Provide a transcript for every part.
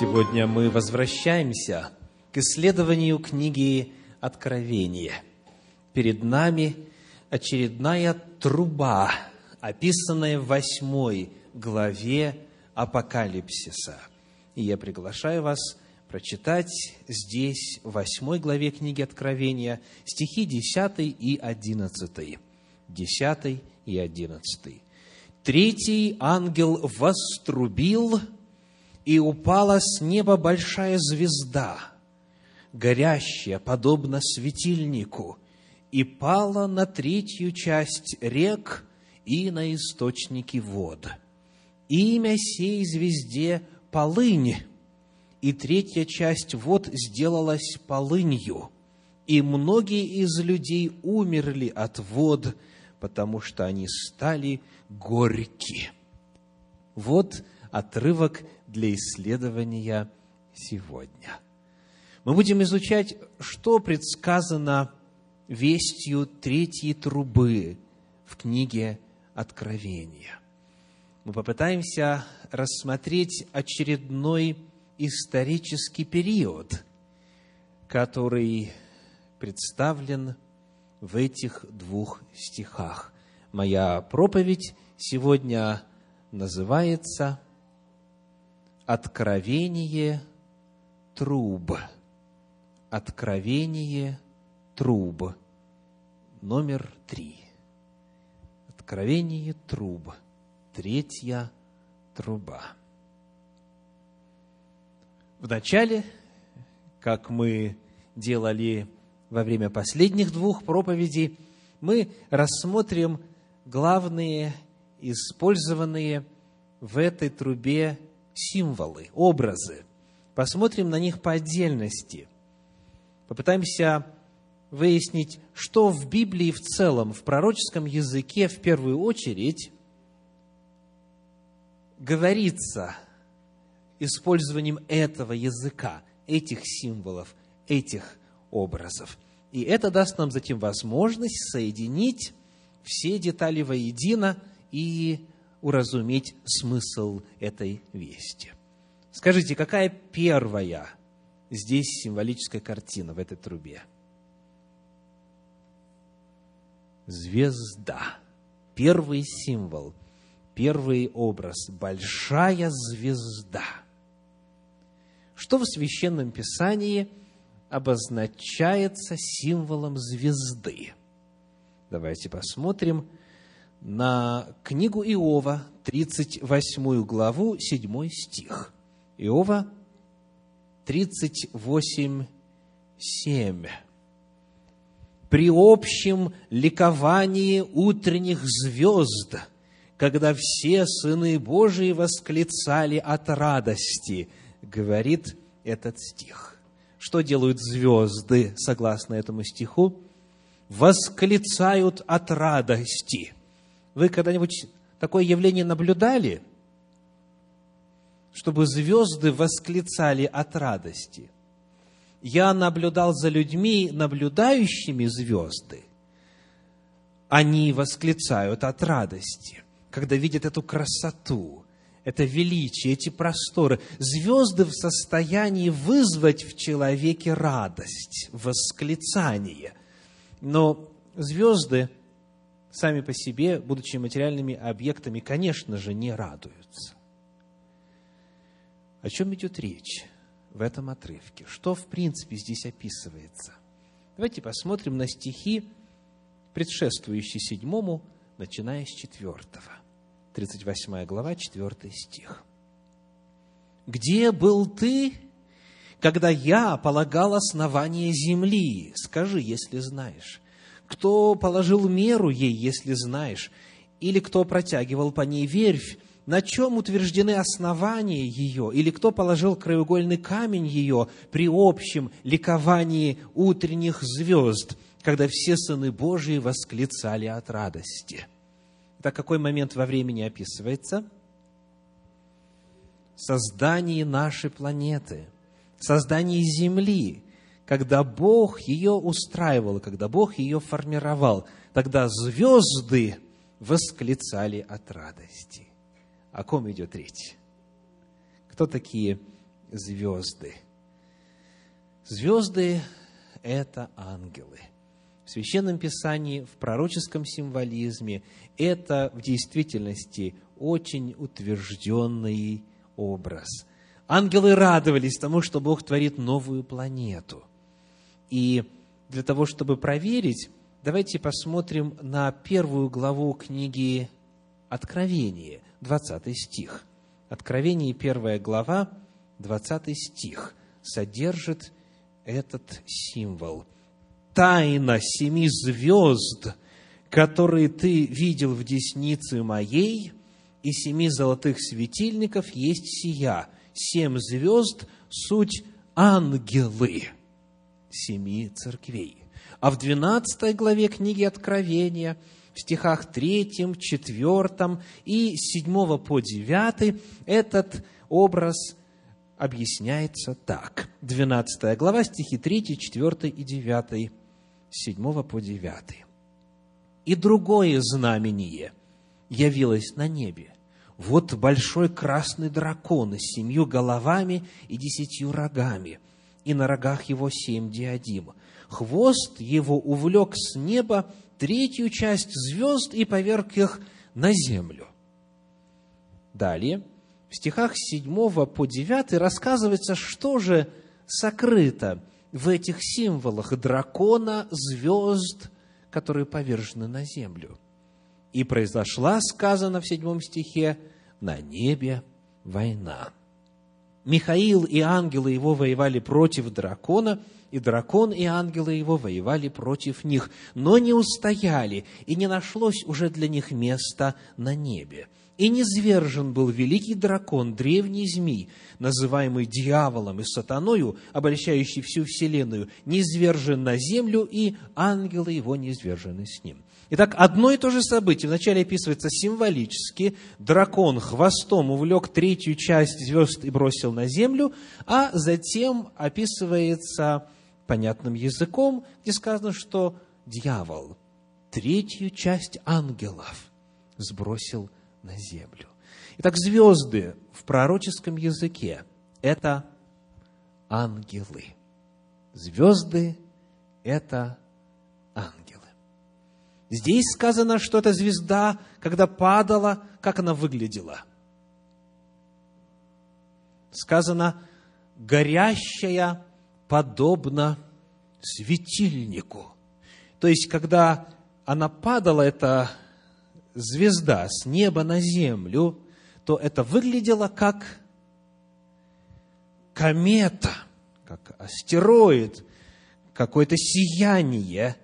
Сегодня мы возвращаемся к исследованию книги Откровения. Перед нами очередная труба, описанная в восьмой главе Апокалипсиса. И я приглашаю вас прочитать здесь, в восьмой главе книги Откровения, стихи 10 и 11. 10 и 11. Третий ангел вострубил, и упала с неба большая звезда, горящая, подобно светильнику, и пала на третью часть рек и на источники вод. Имя сей звезде – полынь, и третья часть вод сделалась полынью, и многие из людей умерли от вод, потому что они стали горьки. Вот отрывок для исследования сегодня. Мы будем изучать, что предсказано вестью третьей трубы в книге Откровения. Мы попытаемся рассмотреть очередной исторический период, который представлен в этих двух стихах. Моя проповедь сегодня называется Откровение труб. Откровение труб. Номер три. Откровение труб. Третья труба. Вначале, как мы делали во время последних двух проповедей, мы рассмотрим главные использованные в этой трубе символы, образы. Посмотрим на них по отдельности. Попытаемся выяснить, что в Библии в целом, в пророческом языке в первую очередь говорится использованием этого языка, этих символов, этих образов. И это даст нам затем возможность соединить все детали воедино и уразуметь смысл этой вести. Скажите, какая первая здесь символическая картина в этой трубе? Звезда. Первый символ, первый образ. Большая звезда. Что в Священном Писании обозначается символом звезды? Давайте посмотрим – на книгу Иова, 38 главу, 7 стих. Иова 38, 7. «При общем ликовании утренних звезд, когда все сыны Божии восклицали от радости», говорит этот стих. Что делают звезды, согласно этому стиху? Восклицают от радости – вы когда-нибудь такое явление наблюдали? Чтобы звезды восклицали от радости. Я наблюдал за людьми, наблюдающими звезды. Они восклицают от радости, когда видят эту красоту, это величие, эти просторы. Звезды в состоянии вызвать в человеке радость, восклицание. Но звезды сами по себе, будучи материальными объектами, конечно же, не радуются. О чем идет речь в этом отрывке? Что, в принципе, здесь описывается? Давайте посмотрим на стихи, предшествующие седьмому, начиная с четвертого. 38 глава, 4 стих. «Где был ты, когда я полагал основание земли? Скажи, если знаешь кто положил меру ей, если знаешь, или кто протягивал по ней верфь, на чем утверждены основания ее, или кто положил краеугольный камень ее при общем ликовании утренних звезд, когда все сыны Божии восклицали от радости. Это какой момент во времени описывается? Создание нашей планеты, создание Земли, когда Бог ее устраивал, когда Бог ее формировал, тогда звезды восклицали от радости. О ком идет речь? Кто такие звезды. Звезды – это ангелы. В Священном Писании, в пророческом символизме это в действительности очень утвержденный образ. Ангелы радовались тому, что Бог творит новую планету. И для того, чтобы проверить, давайте посмотрим на первую главу книги Откровение, 20 стих. Откровение, первая глава, 20 стих, содержит этот символ. «Тайна семи звезд, которые ты видел в деснице моей, и семи золотых светильников есть сия. Семь звезд – суть ангелы семи церквей». А в 12 главе книги Откровения – в стихах 3, 4 и 7 по 9 этот образ объясняется так. 12 глава, стихи 3, 4 и 9, 7 по 9. «И другое знамение явилось на небе. Вот большой красный дракон с семью головами и десятью рогами, и на рогах его семь диадим. Хвост его увлек с неба третью часть звезд и поверг их на землю. Далее, в стихах 7 по 9 рассказывается, что же сокрыто в этих символах дракона, звезд, которые повержены на землю. И произошла, сказано в седьмом стихе, на небе война. Михаил и ангелы его воевали против дракона – и дракон, и ангелы его воевали против них, но не устояли, и не нашлось уже для них места на небе. И низвержен был великий дракон, древний змей, называемый дьяволом и сатаною, обольщающий всю вселенную, низвержен на землю, и ангелы его низвержены с ним. Итак, одно и то же событие вначале описывается символически. Дракон хвостом увлек третью часть звезд и бросил на землю, а затем описывается понятным языком, где сказано, что дьявол третью часть ангелов сбросил на землю. Итак, звезды в пророческом языке – это ангелы. Звезды – это ангелы. Здесь сказано, что эта звезда, когда падала, как она выглядела. Сказано, горящая подобно светильнику. То есть, когда она падала, эта звезда с неба на землю, то это выглядело как комета, как астероид, какое-то сияние,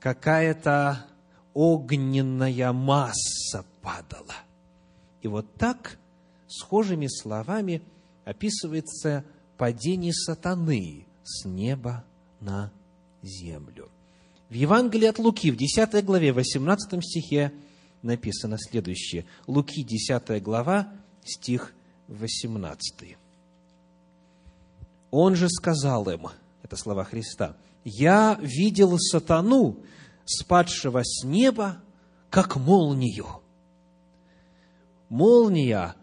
какая-то огненная масса падала. И вот так, схожими словами, описывается падение сатаны с неба на землю. В Евангелии от Луки, в 10 главе, 18 стихе написано следующее. Луки, 10 глава, стих 18. Он же сказал им, это слова Христа, «Я видел сатану, спадшего с неба, как молнию». Молния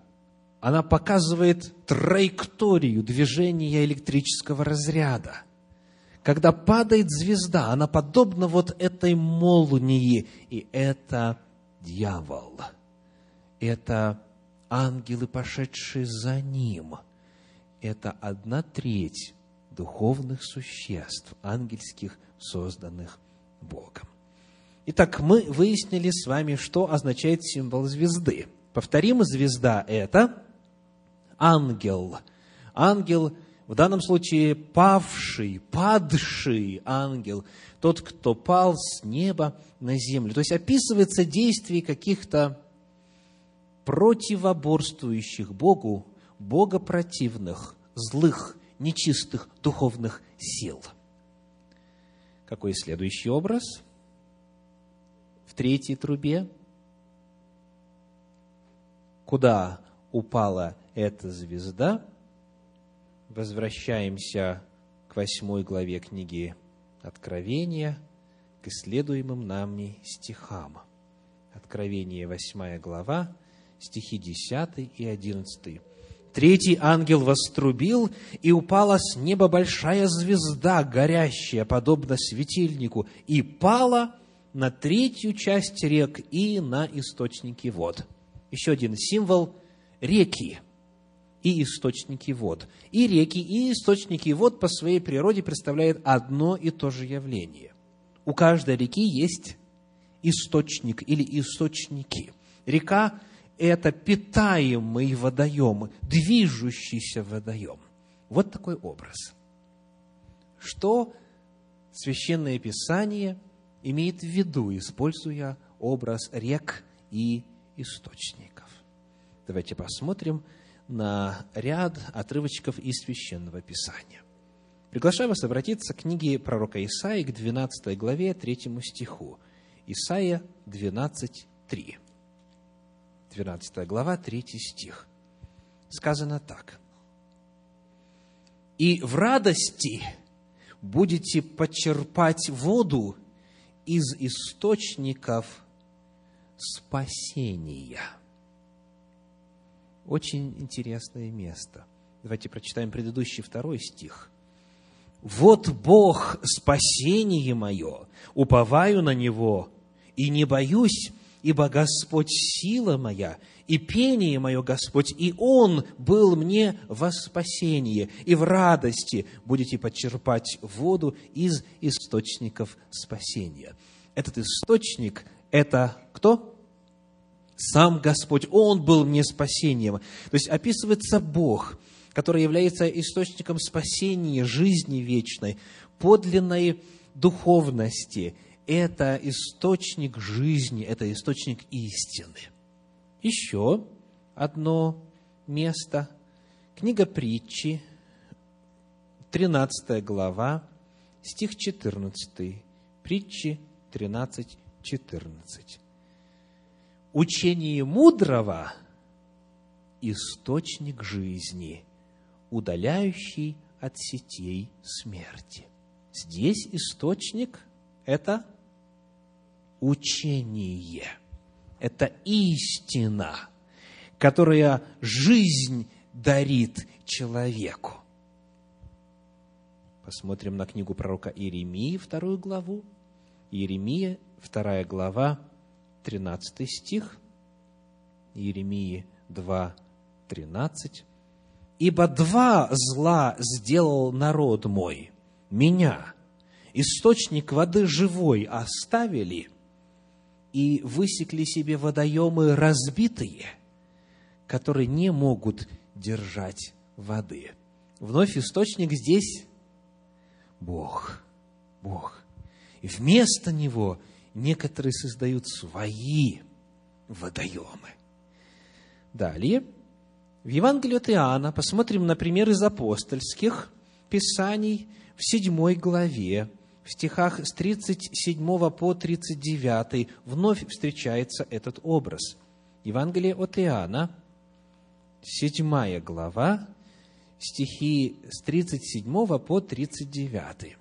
она показывает траекторию движения электрического разряда. Когда падает звезда, она подобна вот этой молнии, и это дьявол. Это ангелы, пошедшие за ним. Это одна треть духовных существ, ангельских, созданных Богом. Итак, мы выяснили с вами, что означает символ звезды. Повторим, звезда – это ангел. Ангел, в данном случае павший, падший ангел, тот, кто пал с неба на землю. То есть описывается действие каких-то противоборствующих Богу, богопротивных, злых, нечистых духовных сил. Какой следующий образ? В третьей трубе. Куда упала эта звезда. Возвращаемся к восьмой главе книги Откровения, к исследуемым нами стихам. Откровение, восьмая глава, стихи 10 и 11. Третий ангел вострубил, и упала с неба большая звезда, горящая, подобно светильнику, и пала на третью часть рек и на источники вод. Еще один символ – реки и источники вод. И реки, и источники вод по своей природе представляют одно и то же явление. У каждой реки есть источник или источники. Река – это питаемый водоем, движущийся водоем. Вот такой образ. Что Священное Писание имеет в виду, используя образ рек и источников? Давайте посмотрим на ряд отрывочков из Священного Писания. Приглашаю вас обратиться к книге пророка Исаии, к 12 главе, 3 стиху. Исаия 12, 3. 12 глава, 3 стих. Сказано так. «И в радости будете почерпать воду из источников спасения». Очень интересное место. Давайте прочитаем предыдущий второй стих. «Вот Бог, спасение мое, уповаю на Него, и не боюсь, ибо Господь сила моя, и пение мое Господь, и Он был мне во спасение, и в радости будете почерпать воду из источников спасения». Этот источник – это кто? Сам Господь. Он был мне спасением. То есть описывается Бог, который является источником спасения, жизни вечной, подлинной духовности – это источник жизни, это источник истины. Еще одно место. Книга притчи, 13 глава, стих 14. Притчи 13, 14. Учение мудрого – источник жизни, удаляющий от сетей смерти. Здесь источник – это учение. Это истина, которая жизнь дарит человеку. Посмотрим на книгу пророка Иеремии, вторую главу. Иеремия, вторая глава, 13 стих. Иеремии 2, 13. «Ибо два зла сделал народ мой, меня, источник воды живой оставили, и высекли себе водоемы разбитые, которые не могут держать воды. Вновь источник здесь Бог. Бог. И вместо него некоторые создают свои водоемы. Далее, в Евангелии от Иоанна посмотрим на пример из апостольских писаний в седьмой главе, в стихах с 37 по 39 вновь встречается этот образ. Евангелие от Иоанна, 7 глава, стихи с 37 по 39.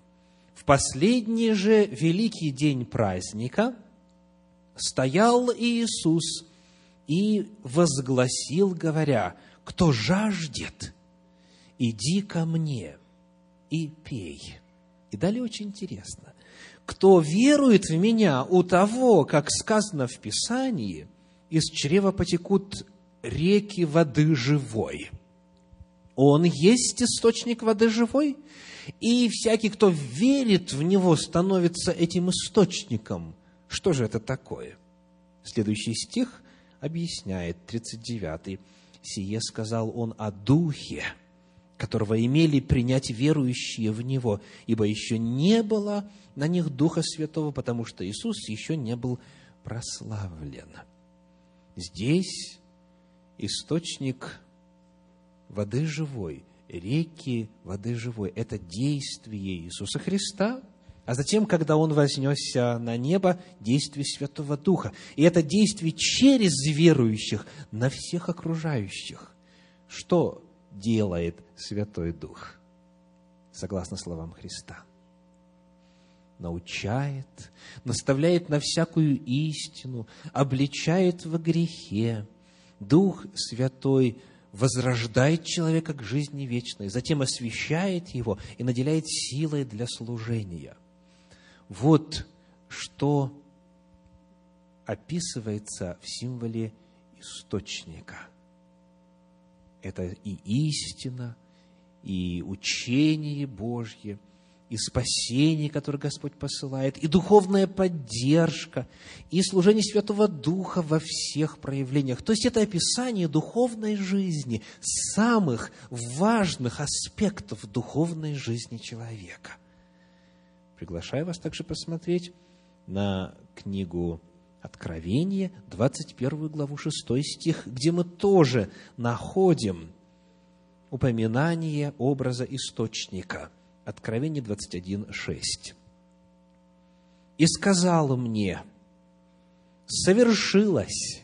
В последний же великий день праздника стоял Иисус и возгласил, говоря, «Кто жаждет, иди ко мне и пей». И далее очень интересно. Кто верует в меня, у того, как сказано в Писании, из чрева потекут реки воды живой. Он есть источник воды живой, и всякий, кто верит в него, становится этим источником. Что же это такое? Следующий стих объясняет, 39. «Сие сказал он о Духе, которого имели принять верующие в Него, ибо еще не было на них Духа Святого, потому что Иисус еще не был прославлен. Здесь источник воды живой, реки воды живой – это действие Иисуса Христа, а затем, когда Он вознесся на небо, действие Святого Духа. И это действие через верующих на всех окружающих. Что делает Святой Дух, согласно словам Христа. Научает, наставляет на всякую истину, обличает во грехе. Дух Святой возрождает человека к жизни вечной, затем освещает его и наделяет силой для служения. Вот что описывается в символе источника. Это и истина, и учение Божье – и спасение, которое Господь посылает, и духовная поддержка, и служение Святого Духа во всех проявлениях. То есть это описание духовной жизни, самых важных аспектов духовной жизни человека. Приглашаю вас также посмотреть на книгу Откровение, 21 главу, 6 стих, где мы тоже находим упоминание образа источника – Откровение 21.6. «И сказал мне, совершилось,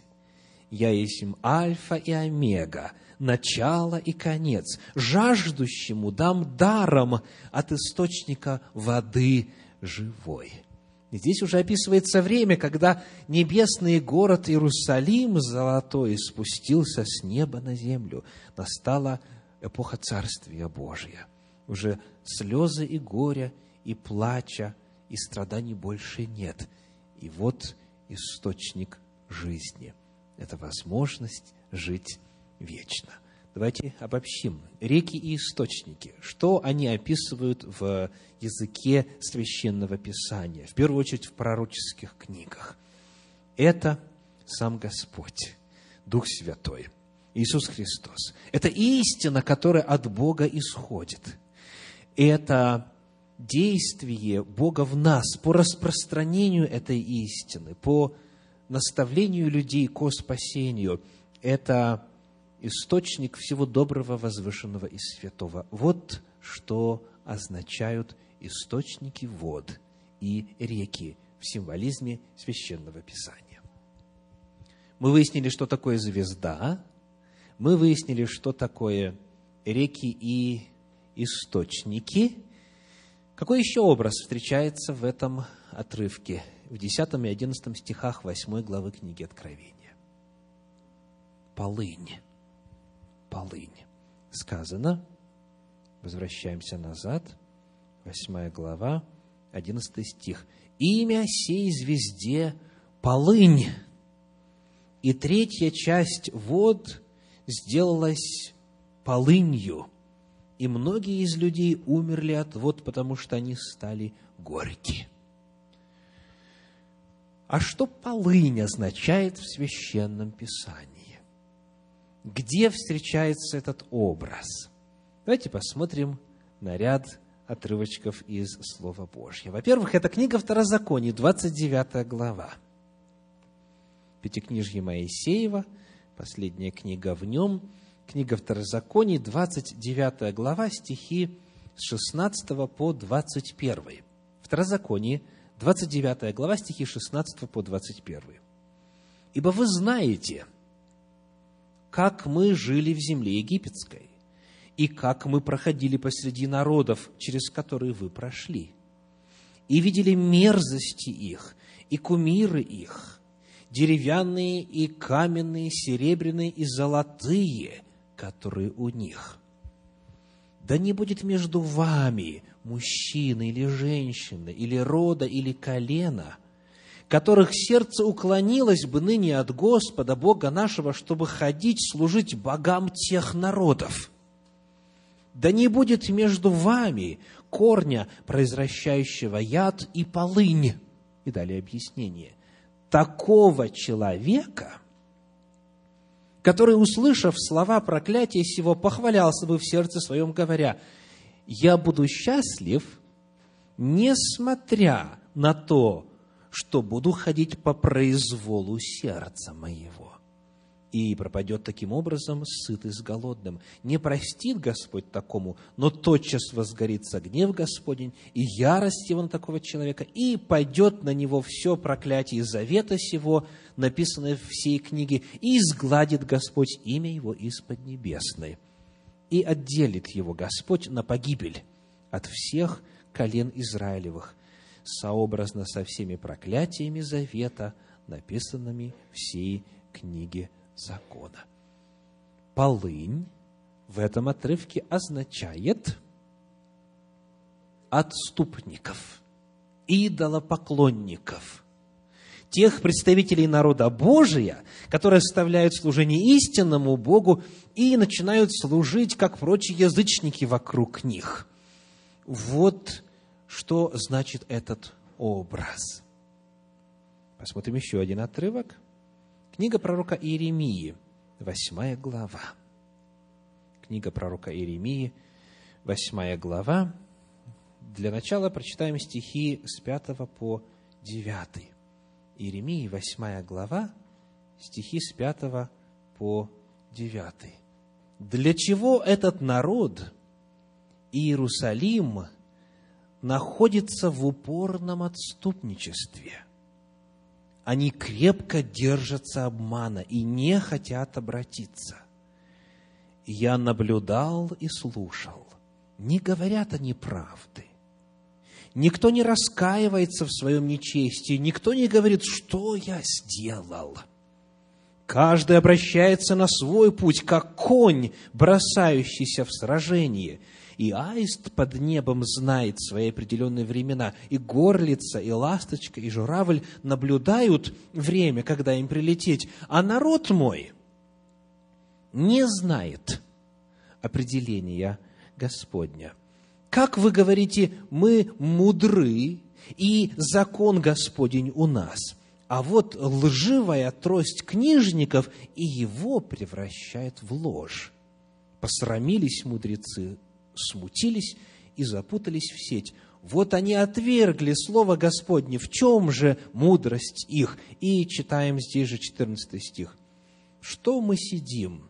я есть Альфа и Омега, начало и конец. Жаждущему дам даром от источника воды живой». Здесь уже описывается время, когда небесный город Иерусалим золотой спустился с неба на землю. Настала эпоха Царствия Божия. Уже слезы и горя, и плача, и страданий больше нет. И вот источник жизни. Это возможность жить вечно. Давайте обобщим. Реки и источники. Что они описывают в языке священного писания? В первую очередь в пророческих книгах. Это сам Господь, Дух Святой, Иисус Христос. Это истина, которая от Бога исходит это действие Бога в нас по распространению этой истины, по наставлению людей ко спасению. Это источник всего доброго, возвышенного и святого. Вот что означают источники вод и реки в символизме священного писания. Мы выяснили, что такое звезда, мы выяснили, что такое реки и источники. Какой еще образ встречается в этом отрывке, в 10 и 11 стихах 8 главы книги Откровения? Полынь. Полынь. Сказано, возвращаемся назад, 8 глава, 11 стих. «Имя сей звезде – полынь, и третья часть вод сделалась полынью» и многие из людей умерли от вод, потому что они стали горьки. А что полынь означает в Священном Писании? Где встречается этот образ? Давайте посмотрим на ряд отрывочков из Слова Божьего. Во-первых, это книга Второзакония, 29 глава. Пятикнижье Моисеева, последняя книга в нем – книга Второзаконий, 29 глава, стихи с 16 по 21. Второзаконие, 29 глава, стихи 16 по 21. «Ибо вы знаете, как мы жили в земле египетской, и как мы проходили посреди народов, через которые вы прошли, и видели мерзости их, и кумиры их, деревянные и каменные, серебряные и золотые, которые у них. Да не будет между вами мужчины или женщины, или рода, или колена, которых сердце уклонилось бы ныне от Господа, Бога нашего, чтобы ходить, служить богам тех народов. Да не будет между вами корня, произвращающего яд и полынь. И далее объяснение. Такого человека – который, услышав слова проклятия сего, похвалялся бы в сердце своем, говоря, «Я буду счастлив, несмотря на то, что буду ходить по произволу сердца моего» и пропадет таким образом сытый с голодным. Не простит Господь такому, но тотчас возгорится гнев Господень и ярость его на такого человека, и пойдет на него все проклятие завета сего, написанное в всей книге, и изгладит Господь имя его из-под небесной, и отделит его Господь на погибель от всех колен Израилевых, сообразно со всеми проклятиями завета, написанными в всей книге закона. полынь в этом отрывке означает отступников, идолопоклонников, тех представителей народа Божия, которые оставляют служение истинному Богу и начинают служить, как прочие язычники вокруг них. Вот что значит этот образ. Посмотрим еще один отрывок. Книга пророка Иеремии, восьмая глава. Книга пророка Иеремии, восьмая глава. Для начала прочитаем стихи с 5 по 9. Иеремии, восьмая глава, стихи с 5 по 9. Для чего этот народ, Иерусалим, находится в упорном отступничестве? Они крепко держатся обмана и не хотят обратиться. Я наблюдал и слушал. Не говорят они правды Никто не раскаивается в своем нечестии, никто не говорит, что я сделал. Каждый обращается на свой путь, как конь, бросающийся в сражение. И аист под небом знает свои определенные времена. И горлица, и ласточка, и журавль наблюдают время, когда им прилететь. А народ мой не знает определения Господня – как вы говорите, мы мудры, и закон Господень у нас. А вот лживая трость книжников и его превращает в ложь. Посрамились мудрецы, смутились и запутались в сеть. Вот они отвергли Слово Господне. В чем же мудрость их? И читаем здесь же 14 стих. Что мы сидим?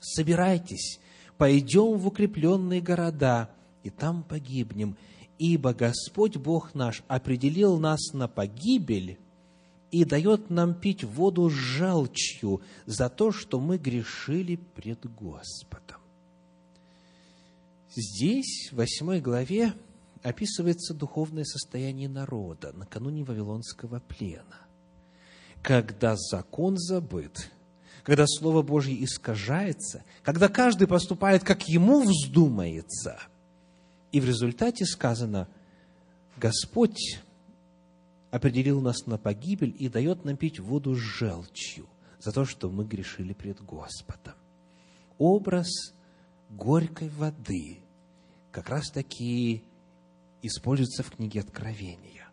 Собирайтесь, пойдем в укрепленные города – и там погибнем, ибо Господь Бог наш определил нас на погибель и дает нам пить воду с желчью за то, что мы грешили пред Господом. Здесь, в восьмой главе, описывается духовное состояние народа накануне Вавилонского плена, когда закон забыт, когда Слово Божье искажается, когда каждый поступает, как ему вздумается – и в результате сказано, Господь определил нас на погибель и дает нам пить воду с желчью за то, что мы грешили пред Господом. Образ горькой воды как раз таки используется в книге Откровения.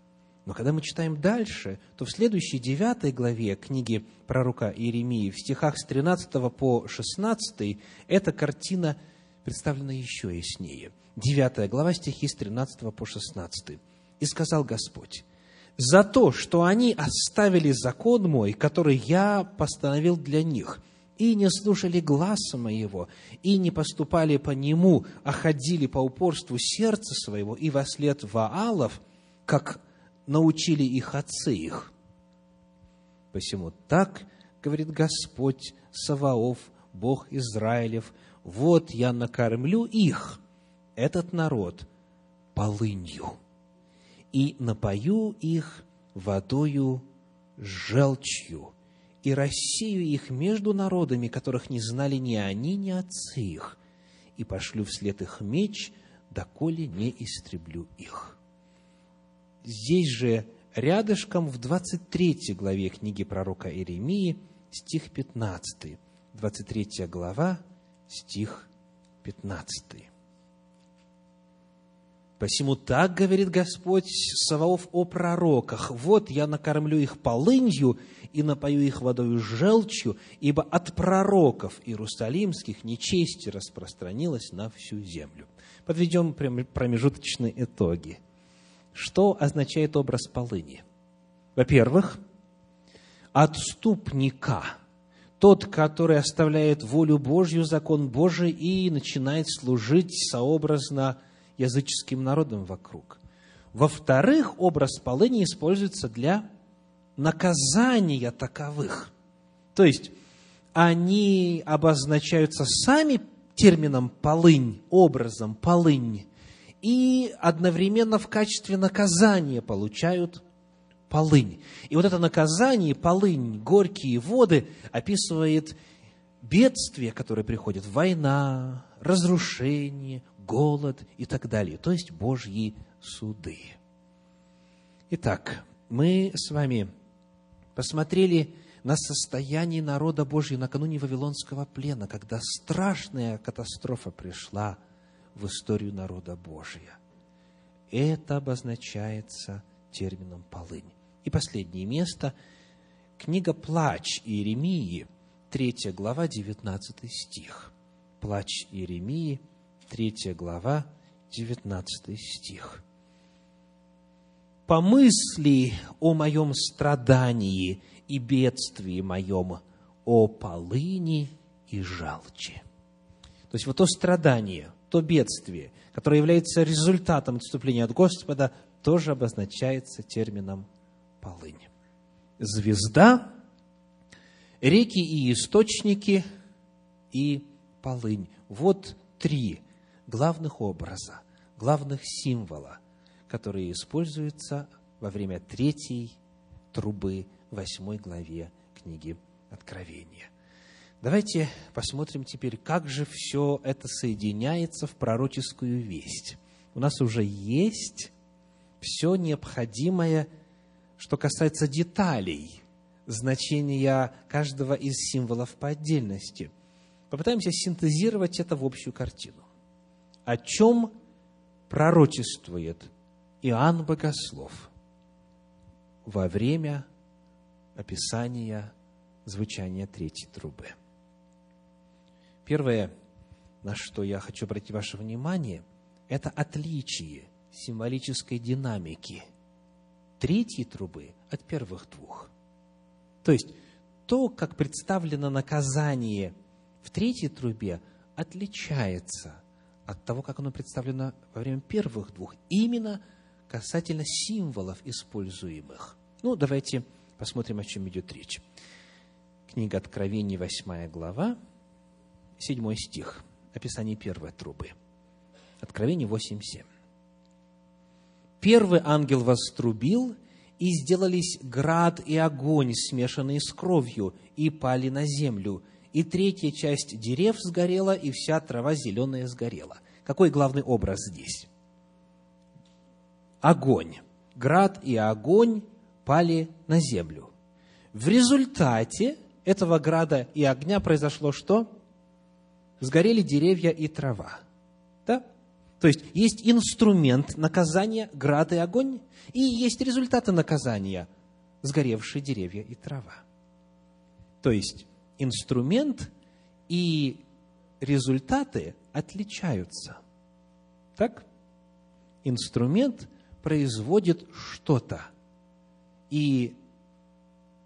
Но когда мы читаем дальше, то в следующей девятой главе книги пророка Иеремии, в стихах с 13 по 16, эта картина представлена еще яснее. 9 глава, стихи с 13 по 16. «И сказал Господь, за то, что они оставили закон мой, который я постановил для них, и не слушали гласа моего, и не поступали по нему, а ходили по упорству сердца своего и во след Ваалов, как научили их отцы их. Посему так, говорит Господь Саваоф, Бог Израилев, вот я накормлю их, этот народ полынью, и напою их водою желчью, и рассею их между народами, которых не знали ни они, ни отцы их, и пошлю вслед их меч, доколе не истреблю их. Здесь же рядышком в 23 главе книги пророка Иеремии, стих 15. 23 глава, стих 15. Посему так говорит Господь Саваоф о пророках. Вот я накормлю их полынью и напою их водою желчью, ибо от пророков иерусалимских нечестие распространилось на всю землю. Подведем промежуточные итоги. Что означает образ полыни? Во-первых, отступника, тот, который оставляет волю Божью, закон Божий и начинает служить сообразно языческим народам вокруг. Во-вторых, образ полыни используется для наказания таковых. То есть, они обозначаются сами термином полынь, образом полынь, и одновременно в качестве наказания получают полынь. И вот это наказание, полынь, горькие воды описывает бедствия, которые приходят, война, разрушение, голод и так далее, то есть Божьи суды. Итак, мы с вами посмотрели на состояние народа Божьего накануне Вавилонского плена, когда страшная катастрофа пришла в историю народа Божия. Это обозначается термином «полынь». И последнее место – книга «Плач» Иеремии, 3 глава, 19 стих. «Плач Иеремии», 3 глава, 19 стих. «Помысли о моем страдании и бедствии моем, о полыни и жалче». То есть вот то страдание, то бедствие, которое является результатом отступления от Господа, тоже обозначается термином полынь. Звезда, реки и источники и полынь. Вот три главных образа, главных символа, которые используются во время третьей трубы восьмой главе книги Откровения. Давайте посмотрим теперь, как же все это соединяется в пророческую весть. У нас уже есть все необходимое, что касается деталей значения каждого из символов по отдельности. Попытаемся синтезировать это в общую картину. О чем пророчествует Иоанн Богослов во время описания звучания третьей трубы. Первое, на что я хочу обратить ваше внимание, это отличие символической динамики третьей трубы от первых двух. То есть, то, как представлено наказание в третьей трубе, отличается от того, как оно представлено во время первых двух, именно касательно символов используемых. Ну, давайте посмотрим, о чем идет речь. Книга Откровений, 8 глава, 7 стих, описание первой трубы. Откровение 8.7. Первый ангел вострубил, и сделались град и огонь, смешанные с кровью, и пали на землю. И третья часть дерев сгорела, и вся трава зеленая сгорела. Какой главный образ здесь? Огонь. Град и огонь пали на землю. В результате этого града и огня произошло что? Сгорели деревья и трава. Да? То есть есть инструмент наказания, град и огонь, и есть результаты наказания, сгоревшие деревья и трава. То есть инструмент и результаты отличаются. Так? Инструмент производит что-то, и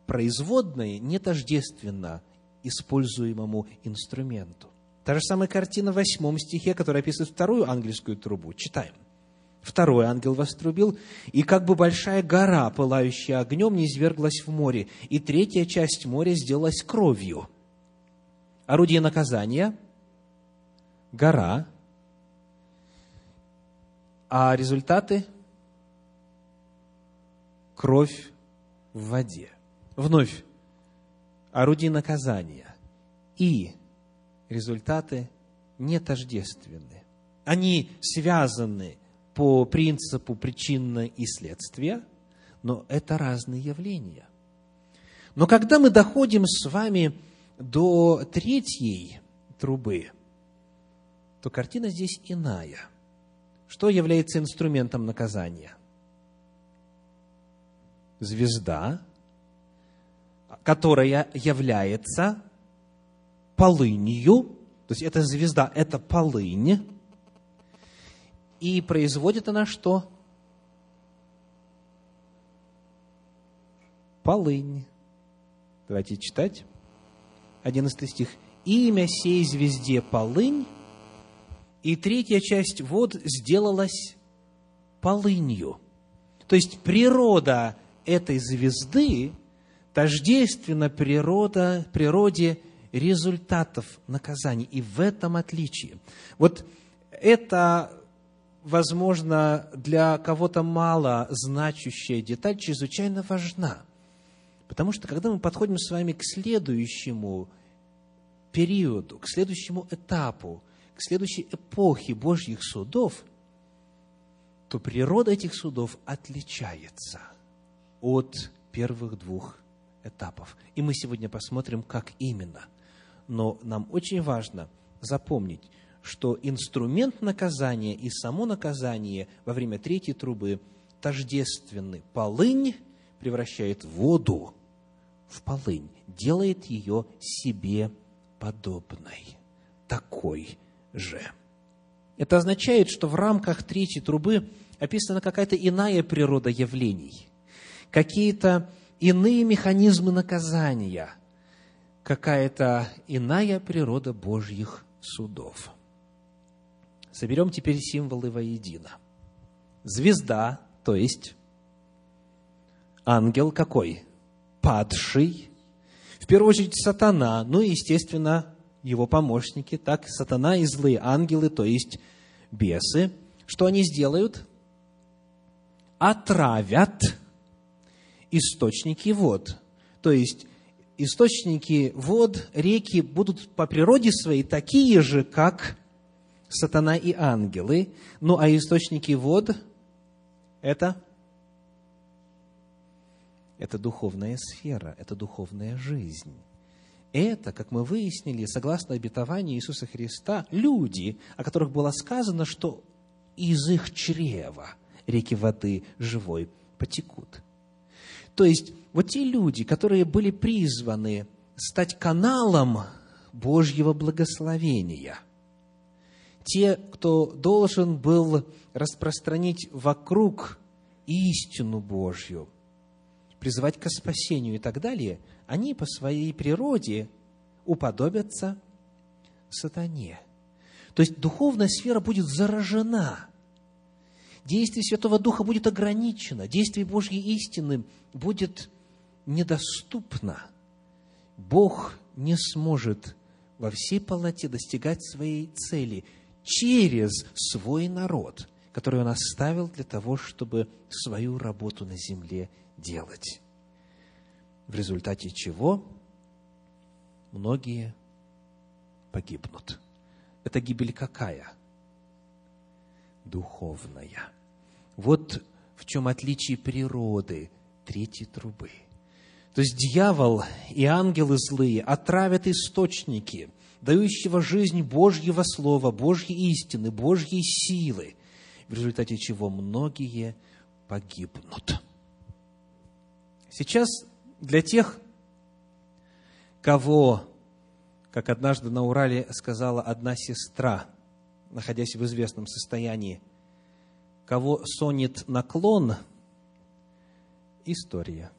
производное не тождественно используемому инструменту. Та же самая картина в восьмом стихе, которая описывает вторую ангельскую трубу. Читаем. Второй ангел вострубил, и как бы большая гора, пылающая огнем, не изверглась в море, и третья часть моря сделалась кровью. Орудие наказания – гора, а результаты – кровь в воде. Вновь, орудие наказания и результаты не тождественны. Они связаны по принципу причины и следствия, но это разные явления. Но когда мы доходим с вами до третьей трубы, то картина здесь иная. Что является инструментом наказания? Звезда, которая является полынью, то есть эта звезда – это полынь, и производит она что? Полынь. Давайте читать. 11 стих. «Имя сей звезде полынь, и третья часть вод сделалась полынью». То есть природа этой звезды тождественна природа, природе результатов наказаний. И в этом отличие. Вот это, возможно, для кого-то мало значащая деталь чрезвычайно важна. Потому что, когда мы подходим с вами к следующему периоду, к следующему этапу, к следующей эпохе Божьих судов, то природа этих судов отличается от первых двух этапов. И мы сегодня посмотрим, как именно. Но нам очень важно запомнить, что инструмент наказания и само наказание во время третьей трубы тождественны. Полынь превращает воду в полынь, делает ее себе подобной, такой же. Это означает, что в рамках третьей трубы описана какая-то иная природа явлений, какие-то иные механизмы наказания, какая-то иная природа Божьих судов. Соберем теперь символы воедино. Звезда, то есть ангел какой? Падший. В первую очередь сатана, ну и, естественно, его помощники, так, сатана и злые ангелы, то есть бесы. Что они сделают? Отравят источники вод. То есть источники вод, реки будут по природе своей такие же, как сатана и ангелы. Ну, а источники вод – это это духовная сфера, это духовная жизнь. Это, как мы выяснили, согласно обетованию Иисуса Христа, люди, о которых было сказано, что из их чрева реки воды живой потекут. То есть, вот те люди, которые были призваны стать каналом Божьего благословения, те, кто должен был распространить вокруг истину Божью, призывать к спасению и так далее, они по своей природе уподобятся сатане. То есть духовная сфера будет заражена. Действие Святого Духа будет ограничено. Действие Божьей истины будет недоступно. Бог не сможет во всей полноте достигать своей цели через свой народ, который Он оставил для того, чтобы свою работу на земле делать. В результате чего многие погибнут. Это гибель какая? Духовная. Вот в чем отличие природы третьей трубы. То есть дьявол и ангелы злые отравят источники, дающего жизнь Божьего Слова, Божьей истины, Божьей силы, в результате чего многие погибнут. Сейчас для тех, кого, как однажды на Урале сказала одна сестра, находясь в известном состоянии, кого сонет наклон, история,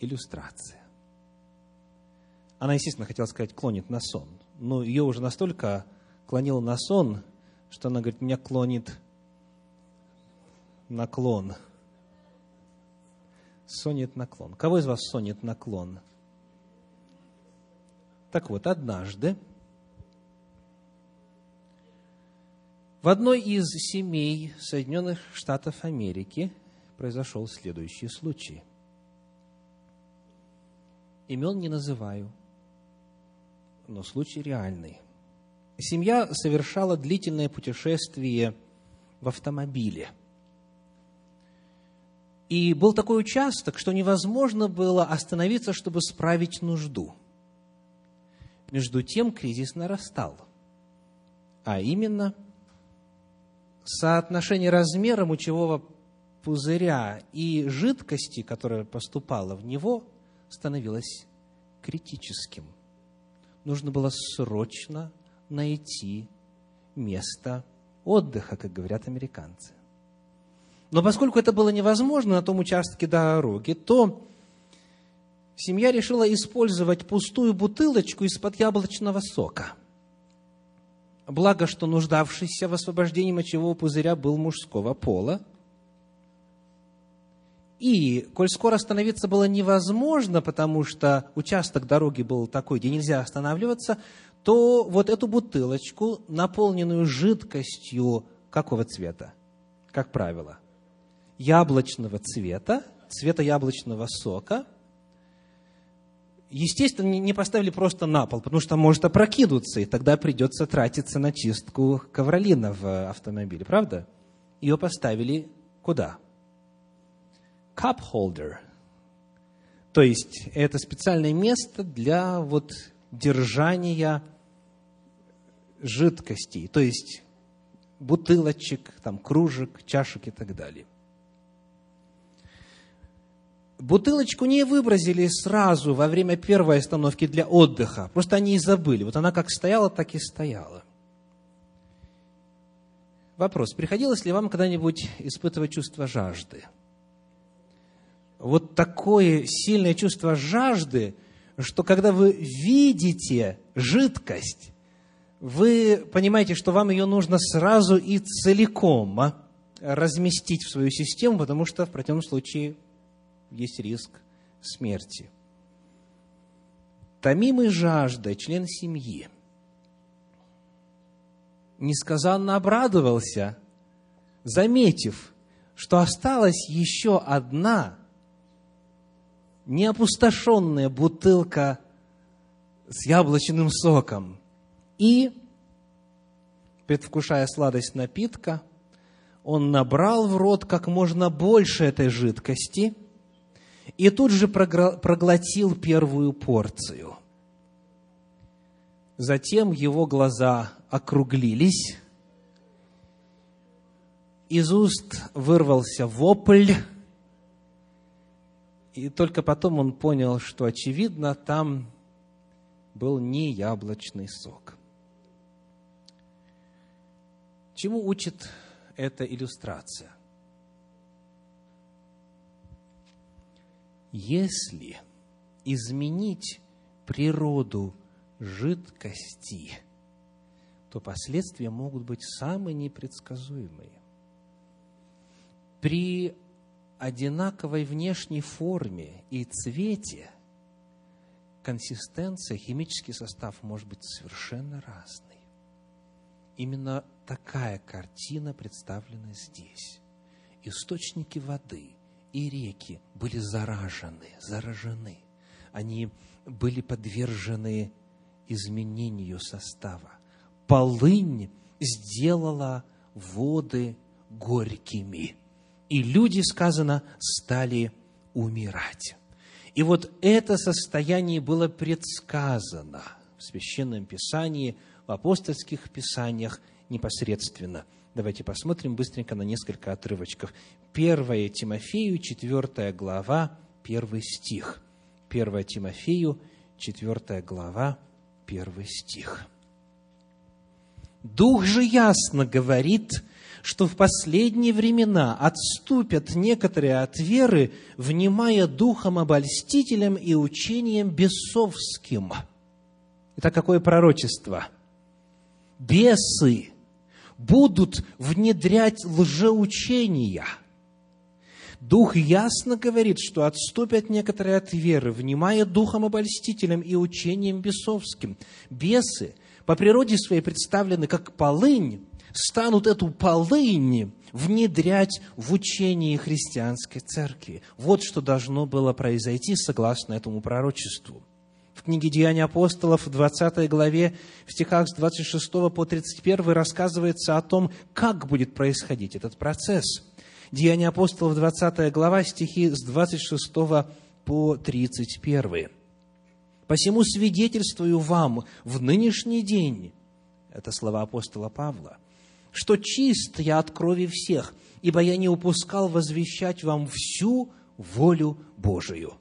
иллюстрация. Она, естественно, хотела сказать, клонит на сон. Но ее уже настолько клонило на сон, что она говорит, меня клонит наклон – сонет наклон. Кого из вас сонет наклон? Так вот, однажды в одной из семей Соединенных Штатов Америки произошел следующий случай. Имен не называю, но случай реальный. Семья совершала длительное путешествие в автомобиле – и был такой участок, что невозможно было остановиться, чтобы справить нужду. Между тем кризис нарастал. А именно, соотношение размера мочевого пузыря и жидкости, которая поступала в него, становилось критическим. Нужно было срочно найти место отдыха, как говорят американцы. Но поскольку это было невозможно на том участке дороги, то семья решила использовать пустую бутылочку из-под яблочного сока. Благо, что нуждавшийся в освобождении мочевого пузыря был мужского пола. И, коль скоро остановиться было невозможно, потому что участок дороги был такой, где нельзя останавливаться, то вот эту бутылочку, наполненную жидкостью какого цвета, как правило? яблочного цвета, цвета яблочного сока, естественно, не поставили просто на пол, потому что может опрокинуться, и тогда придется тратиться на чистку ковролина в автомобиле, правда? Ее поставили куда? Cup holder. То есть, это специальное место для вот держания жидкостей, то есть бутылочек, там, кружек, чашек и так далее. Бутылочку не выбросили сразу во время первой остановки для отдыха. Просто они и забыли. Вот она как стояла, так и стояла. Вопрос. Приходилось ли вам когда-нибудь испытывать чувство жажды? Вот такое сильное чувство жажды, что когда вы видите жидкость, вы понимаете, что вам ее нужно сразу и целиком а, разместить в свою систему, потому что в противном случае есть риск смерти. Томимый жаждой член семьи несказанно обрадовался, заметив, что осталась еще одна неопустошенная бутылка с яблочным соком. И, предвкушая сладость напитка, он набрал в рот как можно больше этой жидкости – и тут же проглотил первую порцию. Затем его глаза округлились, из уст вырвался вопль, и только потом он понял, что, очевидно, там был не яблочный сок. Чему учит эта иллюстрация? Если изменить природу жидкости, то последствия могут быть самые непредсказуемые. При одинаковой внешней форме и цвете консистенция, химический состав может быть совершенно разный. Именно такая картина представлена здесь. Источники воды – и реки были заражены, заражены. Они были подвержены изменению состава. Полынь сделала воды горькими. И люди, сказано, стали умирать. И вот это состояние было предсказано в Священном Писании, в апостольских писаниях непосредственно. Давайте посмотрим быстренько на несколько отрывочков. 1 Тимофею, 4 глава, 1 стих. 1 Тимофею, 4 глава, 1 стих. Дух же ясно говорит, что в последние времена отступят некоторые от веры, внимая духом обольстителям и учением бесовским. Это какое пророчество? Бесы будут внедрять лжеучения – Дух ясно говорит, что отступят некоторые от веры, внимая духом обольстителем и учением бесовским. Бесы по природе своей представлены как полынь, станут эту полынь внедрять в учение христианской церкви. Вот что должно было произойти согласно этому пророчеству. Книге «Деяния апостолов» в 20 главе, в стихах с 26 по 31 рассказывается о том, как будет происходить этот процесс – Деяния апостолов, 20 глава, стихи с 26 по 31. «Посему свидетельствую вам в нынешний день, это слова апостола Павла, что чист я от крови всех, ибо я не упускал возвещать вам всю волю Божию.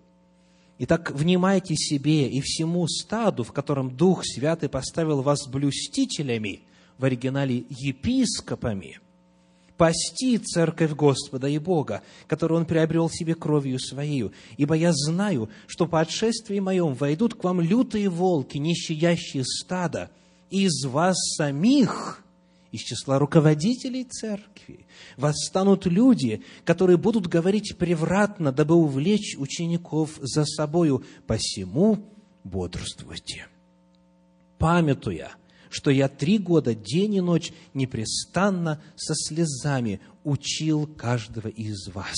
Итак, внимайте себе и всему стаду, в котором Дух Святый поставил вас блюстителями, в оригинале епископами, пасти церковь Господа и Бога, которую Он приобрел себе кровью Своею. Ибо я знаю, что по отшествии моем войдут к вам лютые волки, нищиящие стада, из вас самих, из числа руководителей церкви, восстанут люди, которые будут говорить превратно, дабы увлечь учеников за собою. Посему бодрствуйте, памятуя – что я три года, день и ночь, непрестанно со слезами учил каждого из вас.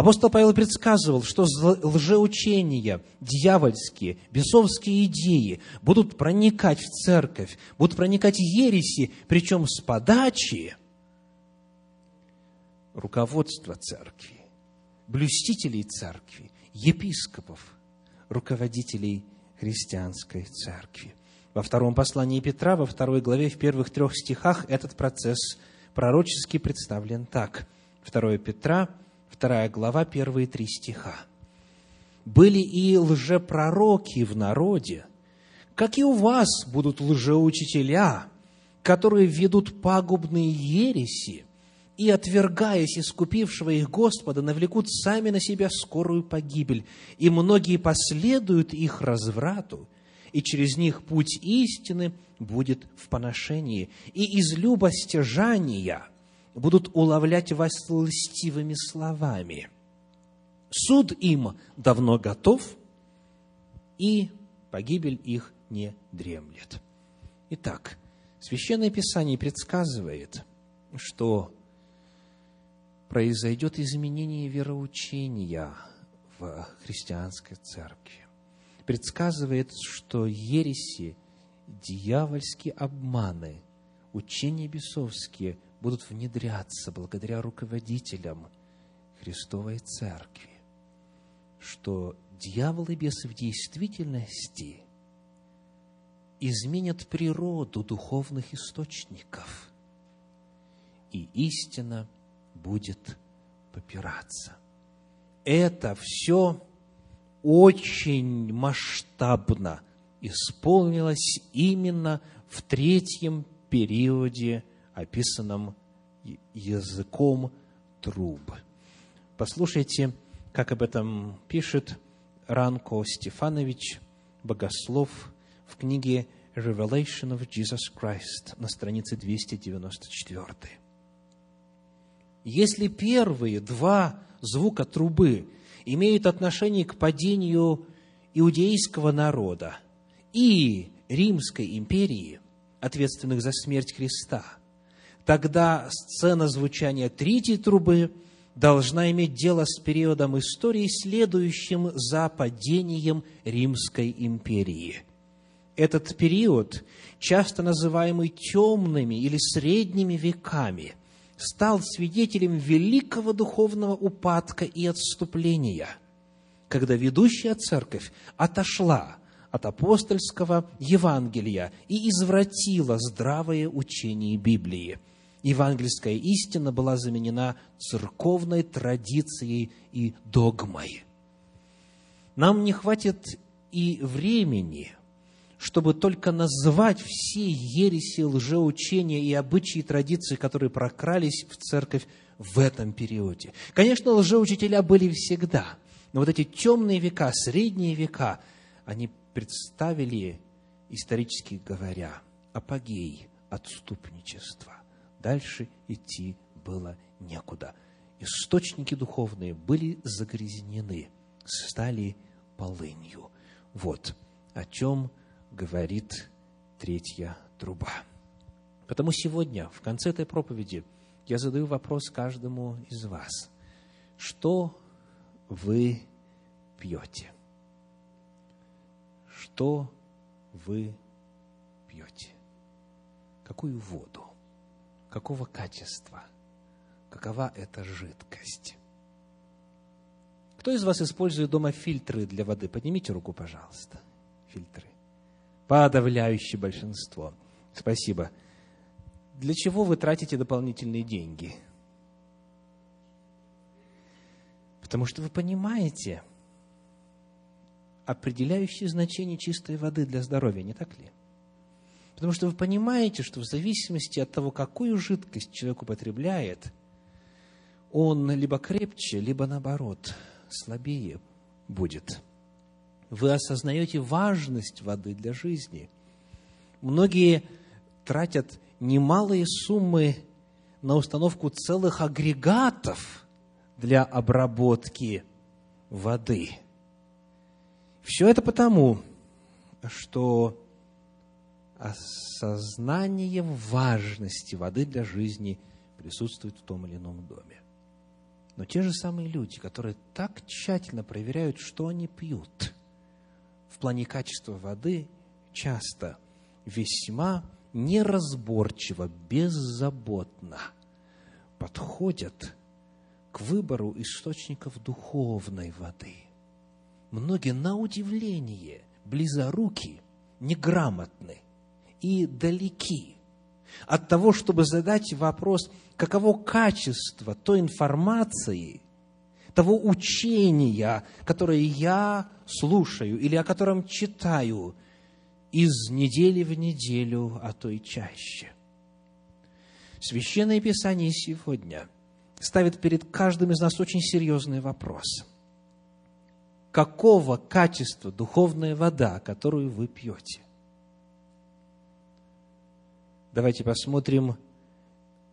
Апостол Павел предсказывал, что лжеучения, дьявольские, бесовские идеи будут проникать в церковь, будут проникать ереси, причем с подачи руководства церкви, блюстителей церкви, епископов, руководителей христианской церкви. Во втором послании Петра, во второй главе, в первых трех стихах этот процесс пророчески представлен так. 2 Петра, вторая глава, первые три стиха. «Были и лжепророки в народе, как и у вас будут лжеучителя, которые ведут пагубные ереси, и, отвергаясь искупившего их Господа, навлекут сами на себя скорую погибель, и многие последуют их разврату, и через них путь истины будет в поношении, и из любостяжания будут уловлять вас льстивыми словами. Суд им давно готов, и погибель их не дремлет. Итак, Священное Писание предсказывает, что произойдет изменение вероучения в христианской церкви. Предсказывает, что ереси, дьявольские обманы, учения бесовские будут внедряться благодаря руководителям Христовой Церкви, что дьявол и бесы в действительности изменят природу духовных источников, и истина – будет попираться. Это все очень масштабно исполнилось именно в третьем периоде, описанном языком труб. Послушайте, как об этом пишет Ранко Стефанович, богослов, в книге Revelation of Jesus Christ на странице 294. Если первые два звука трубы имеют отношение к падению иудейского народа и Римской империи, ответственных за смерть Христа, тогда сцена звучания третьей трубы должна иметь дело с периодом истории, следующим за падением Римской империи. Этот период, часто называемый темными или средними веками – стал свидетелем великого духовного упадка и отступления, когда ведущая церковь отошла от апостольского Евангелия и извратила здравое учение Библии. Евангельская истина была заменена церковной традицией и догмой. Нам не хватит и времени – чтобы только назвать все ереси, лжеучения и обычаи и традиции, которые прокрались в церковь в этом периоде. Конечно, лжеучителя были всегда, но вот эти темные века, средние века, они представили, исторически говоря, апогей отступничества. Дальше идти было некуда. Источники духовные были загрязнены, стали полынью. Вот о чем говорит третья труба. Потому сегодня, в конце этой проповеди, я задаю вопрос каждому из вас. Что вы пьете? Что вы пьете? Какую воду? Какого качества? Какова эта жидкость? Кто из вас использует дома фильтры для воды? Поднимите руку, пожалуйста. Фильтры. Подавляющее большинство. Спасибо. Для чего вы тратите дополнительные деньги? Потому что вы понимаете определяющее значение чистой воды для здоровья, не так ли? Потому что вы понимаете, что в зависимости от того, какую жидкость человек употребляет, он либо крепче, либо наоборот, слабее будет вы осознаете важность воды для жизни. Многие тратят немалые суммы на установку целых агрегатов для обработки воды. Все это потому, что осознание важности воды для жизни присутствует в том или ином доме. Но те же самые люди, которые так тщательно проверяют, что они пьют, в плане качества воды, часто весьма неразборчиво, беззаботно подходят к выбору источников духовной воды. Многие, на удивление, близоруки, неграмотны и далеки от того, чтобы задать вопрос, каково качество той информации, того учения, которое я слушаю или о котором читаю из недели в неделю, а то и чаще. Священное Писание сегодня ставит перед каждым из нас очень серьезный вопрос. Какого качества духовная вода, которую вы пьете? Давайте посмотрим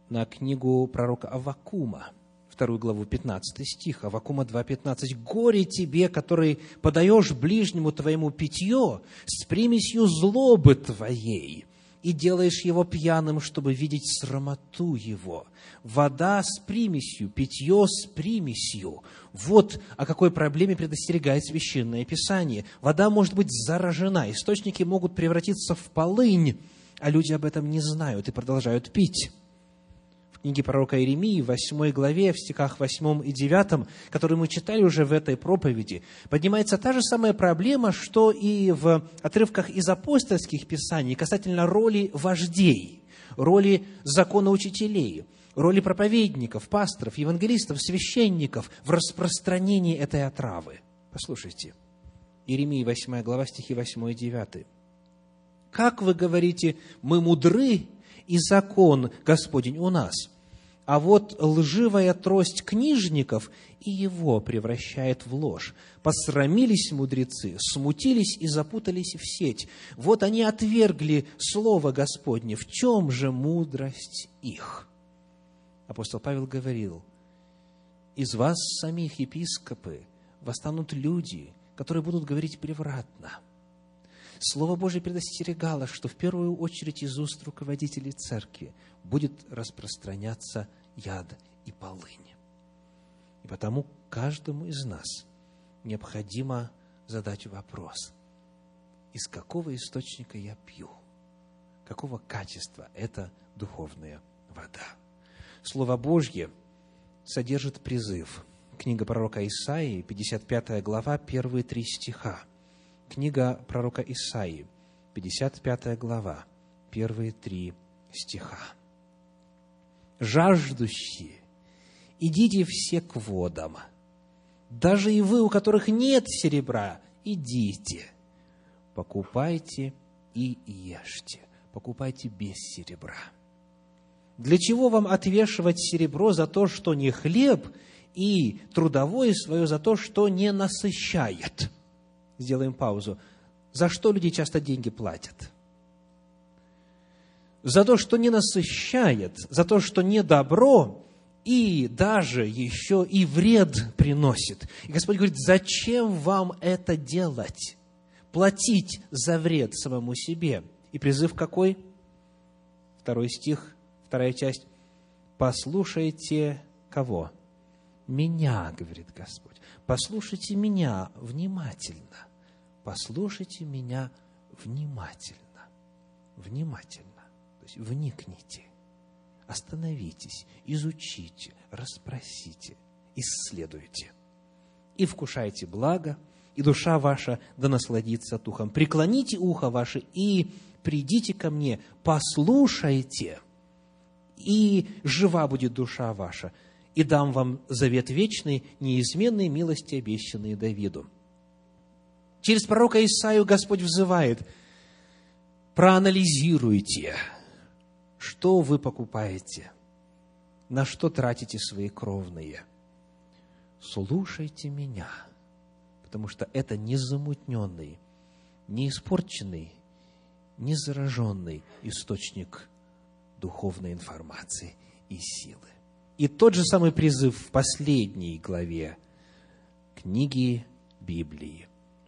на книгу пророка Авакума, вторую главу, 15 стих, Авакума 2.15. «Горе тебе, который подаешь ближнему твоему питье с примесью злобы твоей, и делаешь его пьяным, чтобы видеть срамоту его. Вода с примесью, питье с примесью. Вот о какой проблеме предостерегает Священное Писание. Вода может быть заражена, источники могут превратиться в полынь, а люди об этом не знают и продолжают пить в книге пророка Иеремии, в 8 главе, в стихах 8 и 9, которые мы читали уже в этой проповеди, поднимается та же самая проблема, что и в отрывках из апостольских писаний касательно роли вождей, роли законоучителей, роли проповедников, пасторов, евангелистов, священников в распространении этой отравы. Послушайте, Иеремии 8 глава, стихи 8 и 9. «Как вы говорите, мы мудры и закон Господень у нас. А вот лживая трость книжников и его превращает в ложь. Посрамились мудрецы, смутились и запутались в сеть. Вот они отвергли Слово Господне. В чем же мудрость их? Апостол Павел говорил, из вас самих епископы восстанут люди, которые будут говорить превратно – Слово Божье предостерегало, что в первую очередь из уст руководителей церкви будет распространяться яд и полынь. И потому каждому из нас необходимо задать вопрос, из какого источника я пью, какого качества эта духовная вода. Слово Божье содержит призыв. Книга пророка Исаии, 55 глава, первые три стиха – Книга пророка Исаии, 55 глава, первые три стиха. «Жаждущие, идите все к водам, даже и вы, у которых нет серебра, идите, покупайте и ешьте, покупайте без серебра. Для чего вам отвешивать серебро за то, что не хлеб, и трудовое свое за то, что не насыщает?» Сделаем паузу. За что люди часто деньги платят? За то, что не насыщает, за то, что не добро, и даже еще и вред приносит. И Господь говорит, зачем вам это делать? Платить за вред самому себе. И призыв какой? Второй стих, вторая часть. Послушайте кого? Меня, говорит Господь. Послушайте меня внимательно послушайте меня внимательно. Внимательно. То есть вникните. Остановитесь, изучите, расспросите, исследуйте. И вкушайте благо, и душа ваша да насладится духом. Преклоните ухо ваше и придите ко мне, послушайте, и жива будет душа ваша, и дам вам завет вечный, неизменной милости, обещанный Давиду. Через пророка Исаию Господь взывает, проанализируйте, что вы покупаете, на что тратите свои кровные. Слушайте меня, потому что это незамутненный, не испорченный, не зараженный источник духовной информации и силы. И тот же самый призыв в последней главе книги Библии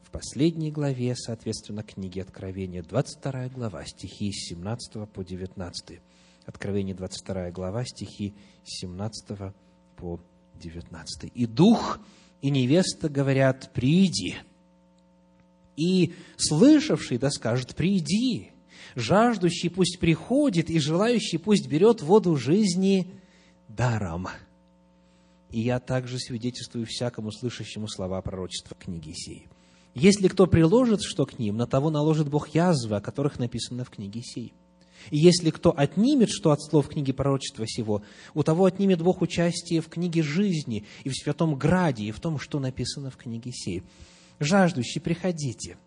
в последней главе, соответственно, книги Откровения, 22 глава, стихи с 17 по 19. Откровение, 22 глава, стихи с 17 по 19. «И дух, и невеста говорят, приди. И слышавший да скажет, приди. Жаждущий пусть приходит, и желающий пусть берет воду жизни даром. И я также свидетельствую всякому слышащему слова пророчества книги сей. Если кто приложит что к ним, на того наложит Бог язвы, о которых написано в книге сей. И если кто отнимет что от слов книги пророчества сего, у того отнимет Бог участие в книге жизни и в святом граде, и в том, что написано в книге сей. Жаждущий, приходите.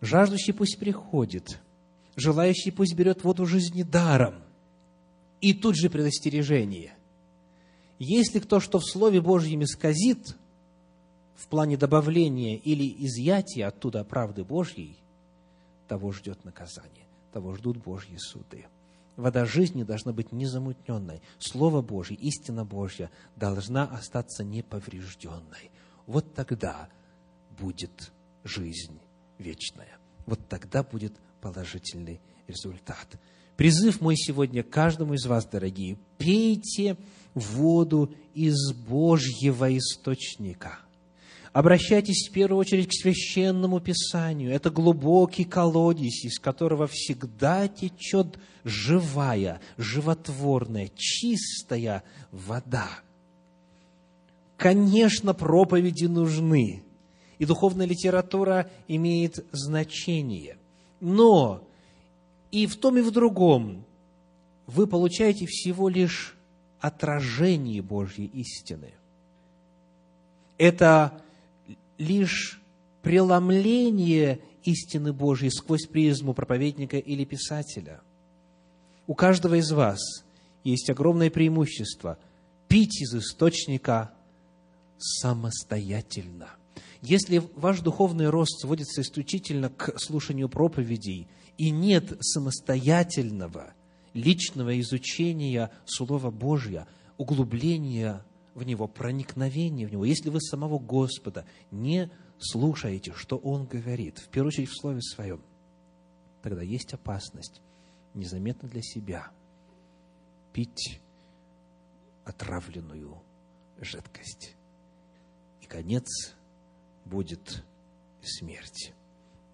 Жаждущий пусть приходит. Желающий пусть берет воду жизни даром. И тут же предостережение. Если кто что в Слове Божьем исказит, в плане добавления или изъятия оттуда правды Божьей – того ждет наказание, того ждут Божьи суды. Вода жизни должна быть незамутненной. Слово Божье, истина Божья должна остаться неповрежденной. Вот тогда будет жизнь вечная. Вот тогда будет положительный результат. Призыв мой сегодня каждому из вас, дорогие, пейте воду из Божьего источника – Обращайтесь в первую очередь к священному писанию. Это глубокий колодец, из которого всегда течет живая, животворная, чистая вода. Конечно, проповеди нужны, и духовная литература имеет значение. Но и в том, и в другом вы получаете всего лишь отражение Божьей истины. Это лишь преломление истины Божьей сквозь призму проповедника или писателя. У каждого из вас есть огромное преимущество пить из источника самостоятельно. Если ваш духовный рост сводится исключительно к слушанию проповедей и нет самостоятельного личного изучения Слова Божьего, углубления в него, проникновение в него, если вы самого Господа не слушаете, что Он говорит, в первую очередь в Слове Своем, тогда есть опасность незаметно для себя пить отравленную жидкость. И конец будет смерть.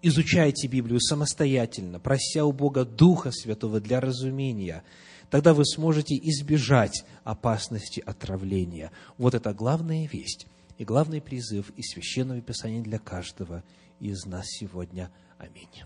Изучайте Библию самостоятельно, прося у Бога Духа Святого для разумения – тогда вы сможете избежать опасности отравления. Вот это главная весть и главный призыв из Священного Писания для каждого из нас сегодня. Аминь.